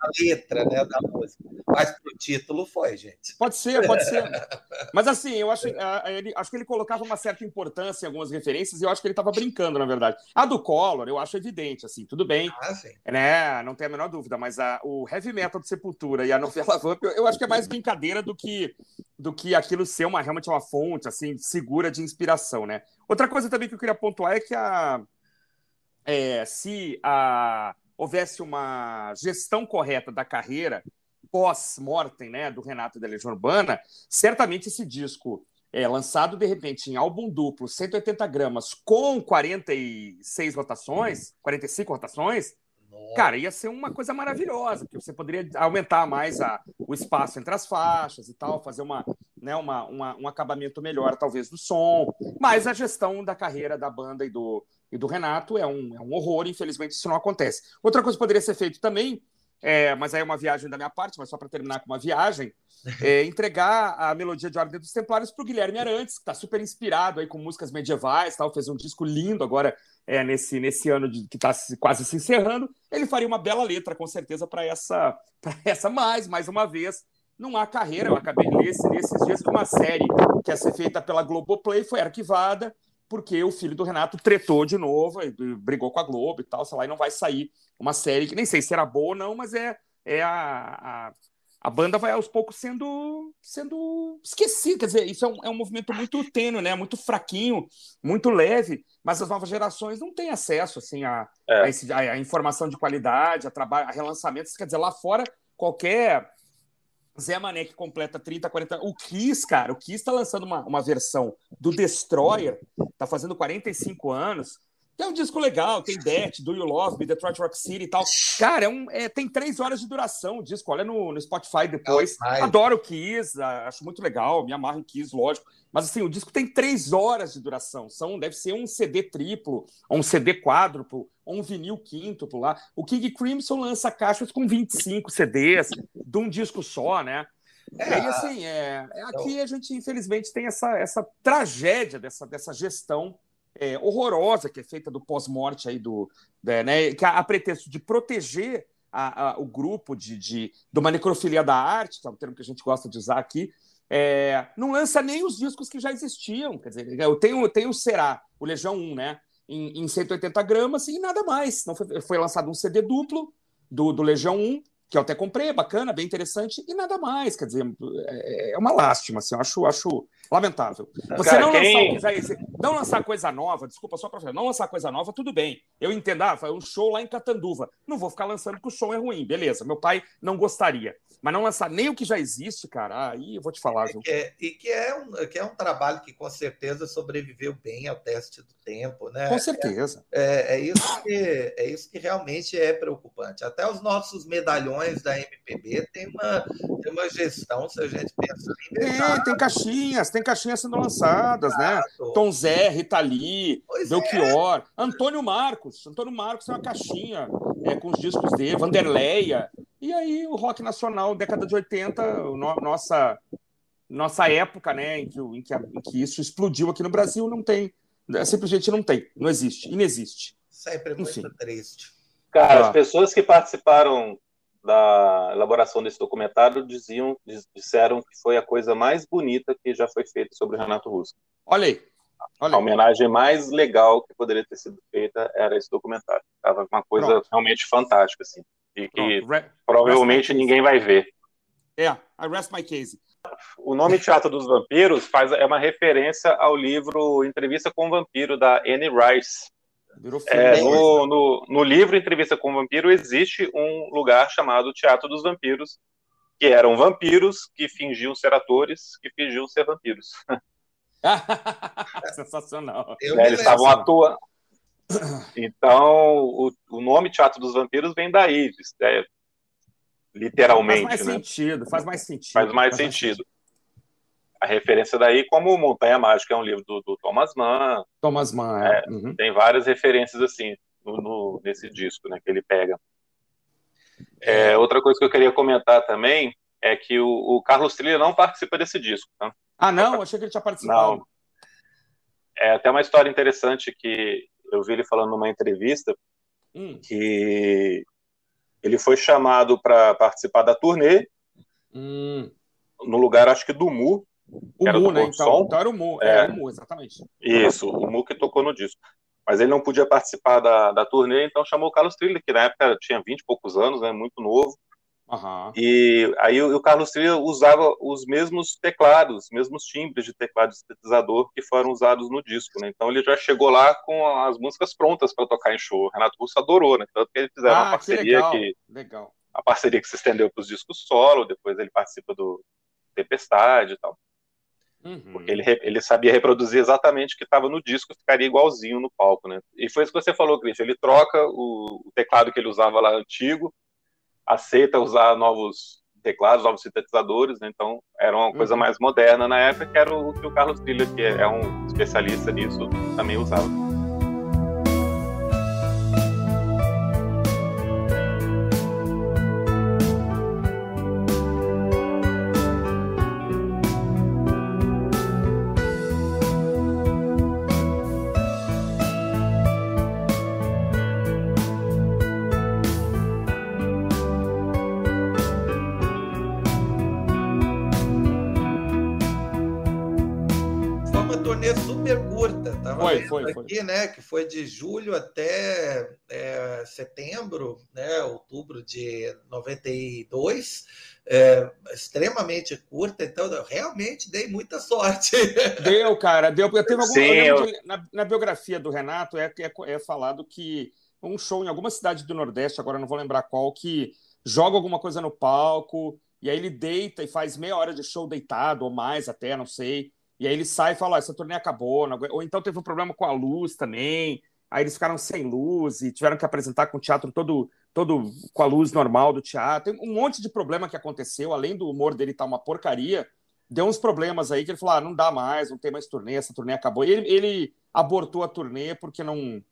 a letra né, da música. Mas o título foi, gente. Pode ser, pode ser. Mas assim, eu acho, ele, acho que ele colocava uma certa importância em algumas referências e eu acho que ele estava brincando, na verdade. A do Collor, eu acho evidente, assim, tudo bem. Ah, sim. Né? Não tem a menor dúvida, mas a, o heavy metal de Sepultura e a novela Vamp, eu, eu acho que é mais brincadeira do que, do que aquilo ser uma, realmente uma fonte, assim, segura de inspiração, né? Outra coisa também que eu queria pontuar é que a, é, se a, houvesse uma gestão correta da carreira pós-mortem né, do Renato da Legião Urbana, certamente esse disco é lançado de repente em álbum duplo, 180 gramas, com 46 rotações, 45 rotações, Cara, ia ser uma coisa maravilhosa, porque você poderia aumentar mais a, o espaço entre as faixas e tal, fazer uma, né, uma, uma, um acabamento melhor, talvez, do som. Mas a gestão da carreira da banda e do, e do Renato é um, é um horror, infelizmente isso não acontece. Outra coisa que poderia ser feito também, é, mas aí é uma viagem da minha parte, mas só para terminar com uma viagem, é entregar a melodia de Ordem dos Templários para o Guilherme Arantes, que está super inspirado aí com músicas medievais, tal, fez um disco lindo agora é, nesse, nesse ano de, que está quase se encerrando, ele faria uma bela letra, com certeza, para essa, essa mais, mais uma vez, não há carreira. Eu acabei de ler nesses dias que uma série que ia ser feita pela Globoplay foi arquivada porque o filho do Renato tretou de novo, brigou com a Globo e tal, sei lá, e não vai sair uma série que nem sei se era boa ou não, mas é, é a, a, a banda vai aos poucos sendo, sendo esquecida. Quer dizer, isso é um, é um movimento muito tênue, né? muito fraquinho, muito leve, mas as novas gerações não têm acesso assim, a, é. a, a, a informação de qualidade, a, trabalho, a relançamentos. Quer dizer, lá fora, qualquer Zé Mané que completa 30, 40. O Kiss, cara, o Kiss tá lançando uma, uma versão do Destroyer, tá fazendo 45 anos. É um disco legal, tem Death, Do You Love Me, Detroit Rock City e tal. Cara, é um, é, tem três horas de duração o disco. Olha no, no Spotify depois. Adoro o Kiss, acho muito legal, me amarro em Kiss, lógico. Mas assim, o disco tem três horas de duração. São, deve ser um CD triplo, ou um CD quádruplo, ou um vinil quíntuplo lá. O King Crimson lança caixas com 25 CDs, de um disco só, né? É, e assim, é, é aqui a gente, infelizmente, tem essa, essa tragédia dessa, dessa gestão é, horrorosa que é feita do pós-morte aí do. É, né, que a, a pretexto de proteger a, a, o grupo de, de, de uma necrofilia da arte, que é um termo que a gente gosta de usar aqui, é, não lança nem os discos que já existiam. Quer dizer, eu tenho, tenho o Será, o Legião 1, né? Em, em 180 gramas e nada mais. Não foi, foi lançado um CD duplo do, do Legião 1, que eu até comprei, é bacana, bem interessante, e nada mais. Quer dizer, é, é uma lástima, assim, eu acho, acho lamentável. Você Cara, não, quem... lançar, não lançar coisa nova, desculpa só para não lançar coisa nova, tudo bem. Eu entendo, ah, foi um show lá em Catanduva. Não vou ficar lançando porque o show é ruim, beleza. Meu pai não gostaria. Mas não lançar nem o que já existe, cara, aí eu vou te falar. É, é, e que é, um, que é um trabalho que com certeza sobreviveu bem ao teste do tempo, né? Com certeza. É, é, isso, que, é isso que realmente é preocupante. Até os nossos medalhões da MPB tem uma, tem uma gestão, se a gente pensa em verdade. É, tem caixinhas, tem caixinhas sendo lançadas, né? Tom Zé, Rita Lee, pois Belchior, é. Antônio Marcos. Antônio Marcos tem uma caixinha é, com os discos dele, Vanderleia. E aí o rock nacional, década de 80, no, nossa, nossa época, né, em que, em, que, em que isso explodiu aqui no Brasil, não tem. É, simplesmente não tem, não existe, inexiste. Sempre muito Enfim. triste. Cara, ah. as pessoas que participaram da elaboração desse documentário diziam, disseram que foi a coisa mais bonita que já foi feita sobre o Renato Russo. Olha aí. Olha a homenagem mais legal que poderia ter sido feita era esse documentário. Tava uma coisa Pronto. realmente fantástica, assim e que provavelmente ninguém vai ver. É, I rest my case. O nome Teatro dos Vampiros faz, é uma referência ao livro Entrevista com o Vampiro, da Anne Rice. É, no, no, no, livro Entrevista com o Vampiro existe um lugar chamado Teatro dos Vampiros, que eram vampiros que fingiam ser atores, que fingiam ser vampiros. Sensacional. É, eles estavam atuando, então, o, o nome Teatro dos Vampiros vem daí, é, literalmente. Faz mais né? sentido, faz mais sentido. Faz mais faz sentido. Mais a referência daí, como Montanha Mágica, é um livro do, do Thomas Mann. Thomas Mann, é. é uhum. Tem várias referências assim no, no, nesse disco, né, que ele pega. É, outra coisa que eu queria comentar também é que o, o Carlos Trilha não participa desse disco. Tá? Ah, não? Achei que ele tinha participado. Não. É até uma história interessante que eu vi ele falando numa entrevista hum. que ele foi chamado para participar da turnê hum. no lugar, acho que do Mu. O Mu, né? Então, então, era o Mu, é, era o Mu, exatamente. Isso, o Mu que tocou no disco. Mas ele não podia participar da, da turnê, então chamou o Carlos Trilha, que na época tinha 20 e poucos anos, né, muito novo. Uhum. E aí o, Carlos Trilha usava os mesmos teclados, os mesmos timbres de teclado sintetizador que foram usados no disco, né? Então ele já chegou lá com as músicas prontas para tocar em show. O Renato Russo adorou, né? Tanto que eles fizeram ah, uma parceria que, legal. que legal. a parceria que se estendeu para os discos solo, depois ele participa do Tempestade e tal. Uhum. Porque ele, ele sabia reproduzir exatamente o que estava no disco, ficaria igualzinho no palco, né? E foi isso que você falou, Christian. Ele troca o, o teclado que ele usava lá antigo aceita usar novos teclados, novos sintetizadores, né? então era uma coisa uhum. mais moderna na época, que era o que o Carlos Trilha, que é um especialista nisso, também usava. Né? Que foi de julho até é, setembro, né? Outubro de 92. É, extremamente curta, então eu realmente dei muita sorte. Deu, cara, deu. Eu teve alguma, Sim, eu... na, na, biografia do Renato é, é, é falado que um show em alguma cidade do Nordeste, agora não vou lembrar qual, que joga alguma coisa no palco, e aí ele deita e faz meia hora de show deitado, ou mais até, não sei. E aí ele sai e fala: oh, essa turnê acabou. Ou então teve um problema com a luz também. Aí eles ficaram sem luz e tiveram que apresentar com o teatro todo, todo com a luz normal do teatro. Tem um monte de problema que aconteceu, além do humor dele estar tá uma porcaria. Deu uns problemas aí que ele falou: ah, não dá mais, não tem mais turnê, essa turnê acabou. E ele, ele abortou a turnê porque não,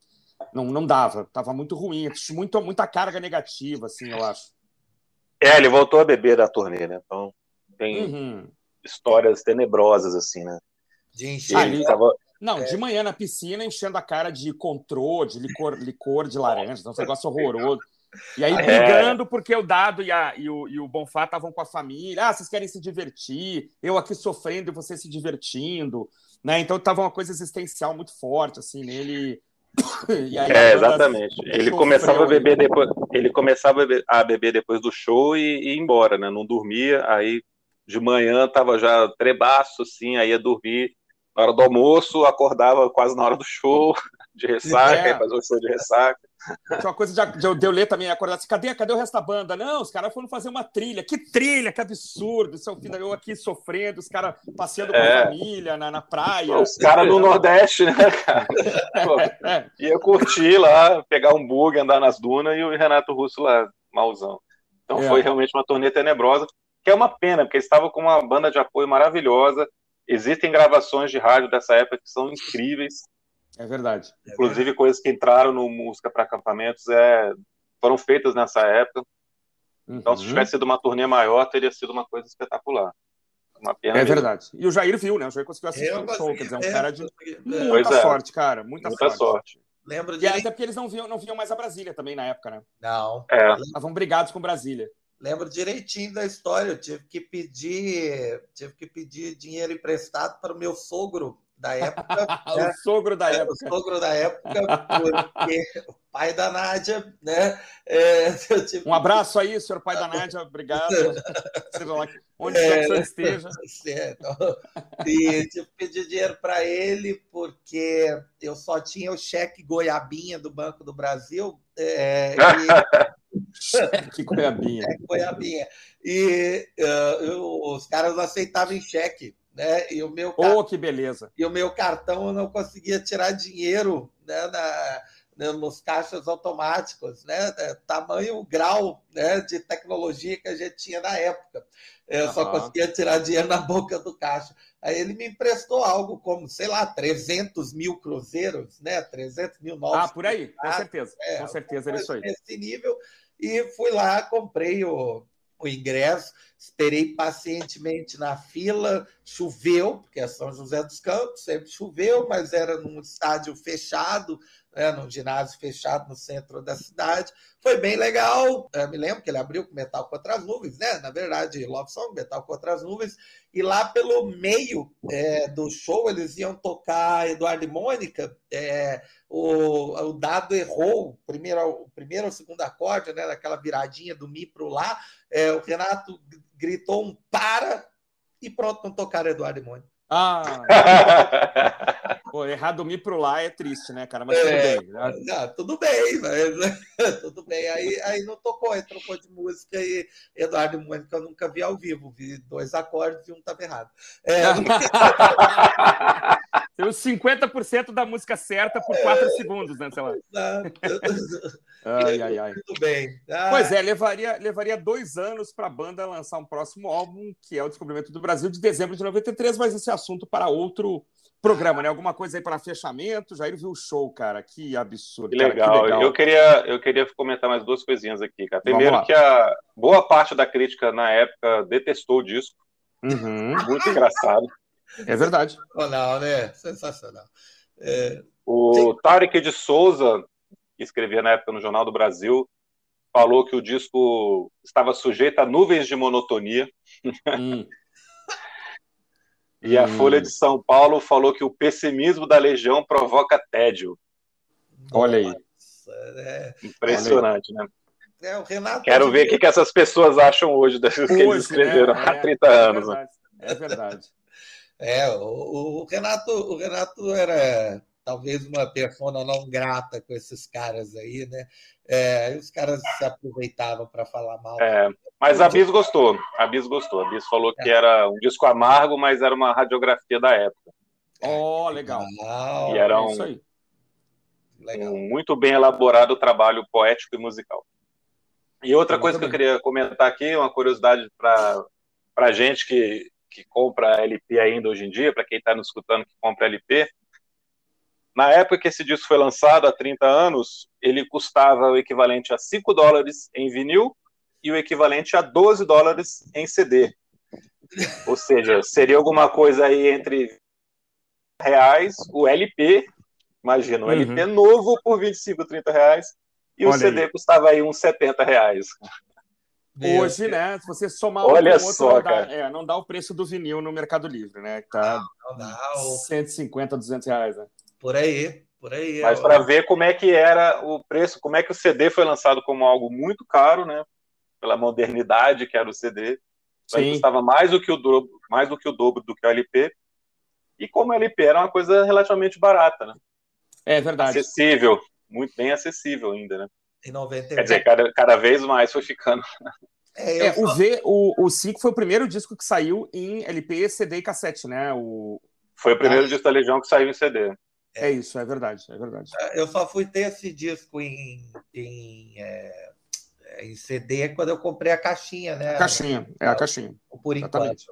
não, não dava, tava muito ruim, muito, muita carga negativa, assim, eu acho. É, ele voltou a beber da turnê, né? Então tem uhum. Histórias tenebrosas, assim, né? De encher. Ah, ele tava... Não, é. de manhã na piscina, enchendo a cara de controle, de licor, licor de laranja, um negócio horroroso. E aí é. brigando é. porque o Dado e, a, e, o, e o Bonfá estavam com a família. Ah, vocês querem se divertir, eu aqui sofrendo e você se divertindo. Né? Então tava uma coisa existencial muito forte assim nele. Aí, é, exatamente. Ele começava a beber depois, ele começava a beber depois do show e, e ir embora, né? Não dormia, aí de manhã tava já trebaço, assim, aí ia dormir na hora do almoço, acordava quase na hora do show, de ressaca, é. fazer o show de ressaca. Tinha uma coisa de, de, de eu ler também, acordar assim, cadê, cadê o resto da banda? Não, os caras foram fazer uma trilha. Que trilha, que absurdo. Isso é o fim da eu aqui sofrendo, os caras passeando com é. a família na, na praia. Os caras do Nordeste, né, cara? Pô, é. Ia curtir lá, pegar um bug, andar nas dunas e o Renato Russo lá, malzão. Então é. foi realmente uma turnê tenebrosa, que é uma pena, porque eles estavam com uma banda de apoio maravilhosa. Existem gravações de rádio dessa época que são incríveis. É verdade. Inclusive, coisas que entraram no Música para Acampamentos é, foram feitas nessa época. Uhum. Então, se uhum. tivesse sido uma turnê maior, teria sido uma coisa espetacular. Uma pena é mesmo. verdade. E o Jair viu, né? O Jair conseguiu assistir o show. Quer dizer, um é, cara de muita é. sorte, cara. Muita, muita sorte. sorte. Lembro de... E até porque eles não viam, não viam mais a Brasília também na época, né? Não. É. Estavam brigados com Brasília. Lembro direitinho da história. Eu tive que pedir, tive que pedir dinheiro emprestado para o meu sogro da época. o né? sogro da é, época. O sogro da época, porque o pai da Nádia, né? É, tive... Um abraço aí, senhor pai da Nádia, obrigado. onde é, o senhor esteja. Certo. E tive que pedir dinheiro para ele, porque eu só tinha o cheque goiabinha do Banco do Brasil. É, e... cheque goiabinha. Cheque goiabinha. E uh, eu, os caras aceitavam em cheque né? E o meu oh, que beleza! E o meu cartão eu não conseguia tirar dinheiro né, na, né, nos caixas automáticos, né? É, tamanho grau né, de tecnologia que a gente tinha na época. Eu uhum. só conseguia tirar dinheiro na boca do caixa. Aí ele me emprestou algo como, sei lá, 300 mil cruzeiros, né? 300 mil novos. Ah, por aí, com certeza. É, com certeza, era isso aí. Nesse nível. E fui lá, comprei o, o ingresso, esperei pacientemente na fila, choveu, porque é São José dos Campos, sempre choveu, mas era num estádio fechado, né, num ginásio fechado no centro da cidade. Foi bem legal. Eu me lembro que ele abriu com Metal contra as Nuvens, né? Na verdade, Love Song, Metal contra as Nuvens. E lá pelo meio é, do show, eles iam tocar Eduardo e Mônica. É, o, o dado errou o primeiro, o primeiro ou o segundo acorde, né? Daquela viradinha do Mi para o Lá. É, o Renato gritou um para e pronto, não tocaram Eduardo e Mônica. Ah! Pô, errar dormir pro lá é triste, né, cara? Mas é, tudo bem. Né? Não, tudo bem, mas tudo bem. Aí, aí não tocou, aí trocou de música e Eduardo Mônica eu nunca vi ao vivo. Vi dois acordes e um estava errado. É... Tem os 50% da música certa por 4 é... segundos, né? Sei lá. ai, ai, ai. Tudo bem. Ah. Pois é, levaria, levaria dois anos para a banda lançar um próximo álbum, que é o Descobrimento do Brasil, de dezembro de 93, mas esse assunto para outro programa, né? Alguma coisa aí para fechamento. Jair viu o show, cara. Que absurdo. Que legal. Cara, que legal. Eu, queria, eu queria comentar mais duas coisinhas aqui, cara. Primeiro, que a boa parte da crítica na época detestou o disco. Uhum. Muito engraçado. É verdade. Sensacional, né? Sensacional. É... O Tarek de Souza, que escrevia na época no Jornal do Brasil, falou que o disco estava sujeito a nuvens de monotonia. Hum. E a hum. Folha de São Paulo falou que o pessimismo da Legião provoca tédio. Olha aí. É... Impressionante, Olha aí. né? É, o Renato Quero ver o que, que essas pessoas acham hoje das coisas que eles escreveram né? há 30 é, anos. Né? É verdade. É, o, o, Renato, o Renato era talvez uma persona não grata com esses caras aí, né? É, os caras se aproveitavam para falar mal. É, mas a Bis gostou. A Bis gostou. A Bis falou que é. era um disco amargo, mas era uma radiografia da época. Oh, legal. legal. E era um, um muito bem elaborado trabalho poético e musical. E outra coisa que eu queria comentar aqui, uma curiosidade para a gente que, que compra LP ainda hoje em dia, para quem está nos escutando que compra LP, na época que esse disco foi lançado, há 30 anos, ele custava o equivalente a 5 dólares em vinil e o equivalente a 12 dólares em CD. Ou seja, seria alguma coisa aí entre reais o LP, imagina, um uhum. LP novo por 25, 30 reais, e Olha o CD aí. custava aí uns 70 reais. Hoje, né? Se você somar Olha um com só, outro, não dá, é, não dá o preço do vinil no Mercado Livre, né? Tá não, não dá. 150, 200 reais, né? Por aí, por aí. Mas para ver como é que era o preço, como é que o CD foi lançado como algo muito caro, né? Pela modernidade que era o CD. Então, custava mais do que o dobro, mais do que o dobro do que o LP. E como o LP era uma coisa relativamente barata, né? É verdade. Acessível, muito bem acessível ainda, né? Em 91. Quer dizer, cada, cada vez mais foi ficando. É, é, o V, o, o 5 foi o primeiro disco que saiu em LP, CD e cassete, né? O... Foi o primeiro ah. disco da Legião que saiu em CD. É, isso, é verdade, é verdade. Eu só fui ter esse disco em, em, é, em CD quando eu comprei a caixinha, né? A caixinha, é a caixinha. Por enquanto.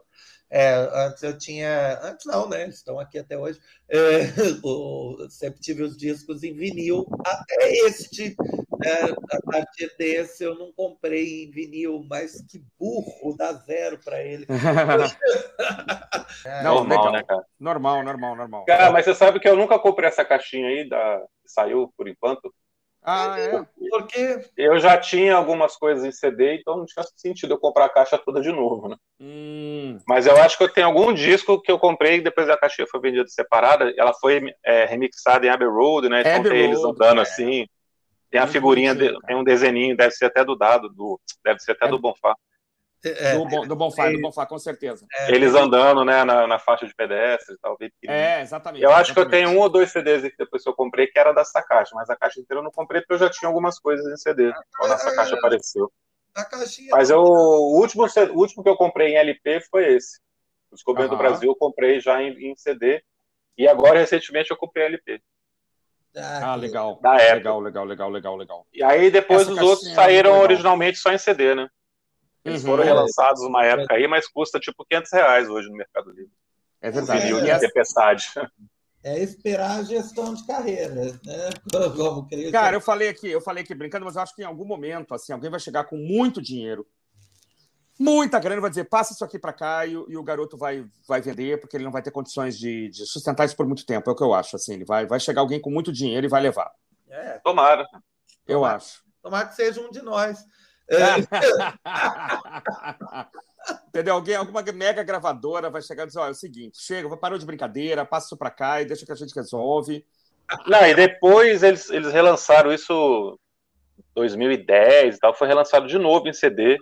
É, antes eu tinha. Antes não, né? Estão aqui até hoje. É, o, sempre tive os discos em vinil. Até este, é, a partir desse, eu não comprei em vinil, mas que burro, dá zero para ele. é, não, normal, legal. né, cara? Normal, normal, normal. Cara, mas você sabe que eu nunca comprei essa caixinha aí da. saiu por enquanto? Ah, é? Porque. Eu já tinha algumas coisas em CD, então não tinha sentido eu comprar a caixa toda de novo, né? Hum. Mas eu acho que eu tenho algum disco que eu comprei depois a caixinha foi vendida separada. Ela foi é, remixada em Abbey Road, né? Então tem eles andando é. assim. Tem a figurinha, de, tem um desenho, deve ser até do dado, do, deve ser até é. do Bonfá. É, do, bom, do Bonfá, do Bonfá, com certeza. É, Eles andando né, na, na faixa de pedestre e tal. É, exatamente. Eu acho exatamente. que eu tenho um ou dois CDs que depois que eu comprei que era dessa caixa, mas a caixa inteira eu não comprei porque eu já tinha algumas coisas em CD quando essa caixa é, apareceu. Mas eu, o, último, o último que eu comprei em LP foi esse. Os Descobrindo do Brasil eu comprei já em, em, CD. E agora, recentemente, eu comprei LP. Ah, legal. Da época. Legal, legal, legal, legal, legal. E aí depois Essa os outros saíram originalmente só em CD, né? Eles uhum. foram relançados numa época aí, mas custa tipo 500 reais hoje no Mercado Livre. É verdade. Vinil de tempestade. É esperar a gestão de carreira, né? Como Cara, eu falei aqui, eu falei aqui brincando, mas eu acho que em algum momento, assim, alguém vai chegar com muito dinheiro, muita grana, vai dizer, passa isso aqui para cá e, e, o garoto vai, vai vender, porque ele não vai ter condições de, de, sustentar isso por muito tempo. É o que eu acho, assim, ele vai, vai chegar alguém com muito dinheiro e vai levar. É, tomara. Eu tomara. acho. Tomara que seja um de nós. É. Entendeu? Alguém, alguma mega gravadora vai chegar e dizer: olha, é o seguinte, chega, parou de brincadeira, passa isso para cá e deixa que a gente resolve. Não, e depois eles, eles relançaram isso em 2010 e tal, foi relançado de novo em CD.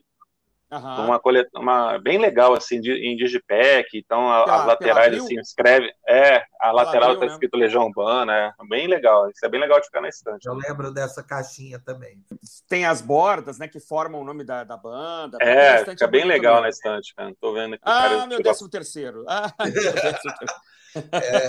Uhum. Uma coleta, uma bem legal assim de, em digipack, então a, pela, as laterais assim escreve, é, a lateral está escrito Legião Urbana, é bem legal, isso é bem legal de ficar na estante. Eu lembro dessa caixinha também. Tem as bordas, né, que formam o nome da, da banda. É, fica bem legal também. na estante, cara. Tô vendo aqui. Ah, meu décimo terceiro. Ah, é,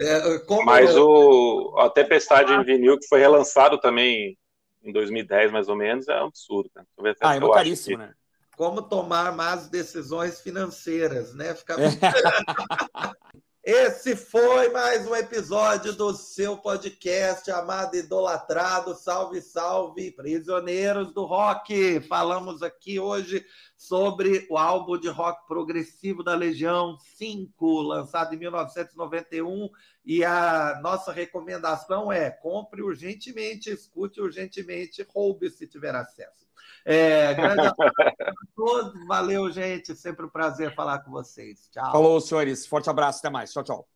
é, Mas o a Tempestade em vinil que foi relançado também em 2010 mais ou menos é um absurdo, cara. Ah, é caríssimo, né? Como tomar más decisões financeiras, né? Ficar... Esse foi mais um episódio do seu podcast amado idolatrado. Salve, salve, prisioneiros do rock. Falamos aqui hoje sobre o álbum de rock progressivo da Legião 5, lançado em 1991, e a nossa recomendação é: compre urgentemente, escute urgentemente, roube se tiver acesso. É, grande abraço a todos. Valeu, gente. Sempre um prazer falar com vocês. Tchau. Falou, senhores. Forte abraço. Até mais. Tchau, tchau.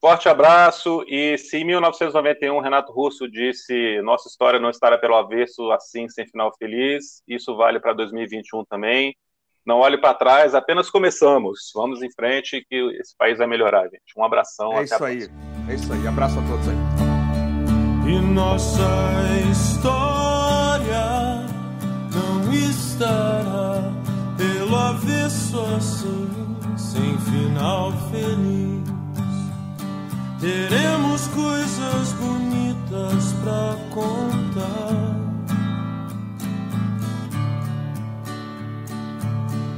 Forte abraço. E se em 1991 Renato Russo disse nossa história não estará pelo avesso assim, sem final feliz, isso vale para 2021 também. Não olhe para trás, apenas começamos. Vamos em frente que esse país vai melhorar, gente. Um abração. É isso aí. É isso aí. Abraço a todos aí. E nossa história estará pelo avesso assim, sem final feliz. Teremos coisas bonitas pra contar.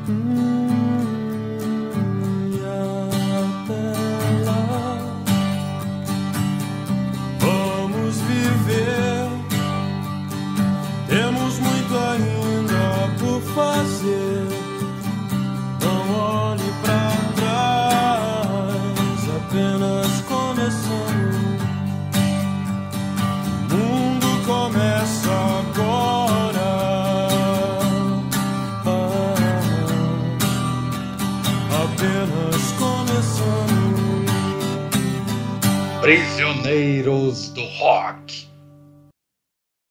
Hum, Prisioneiros do Rock.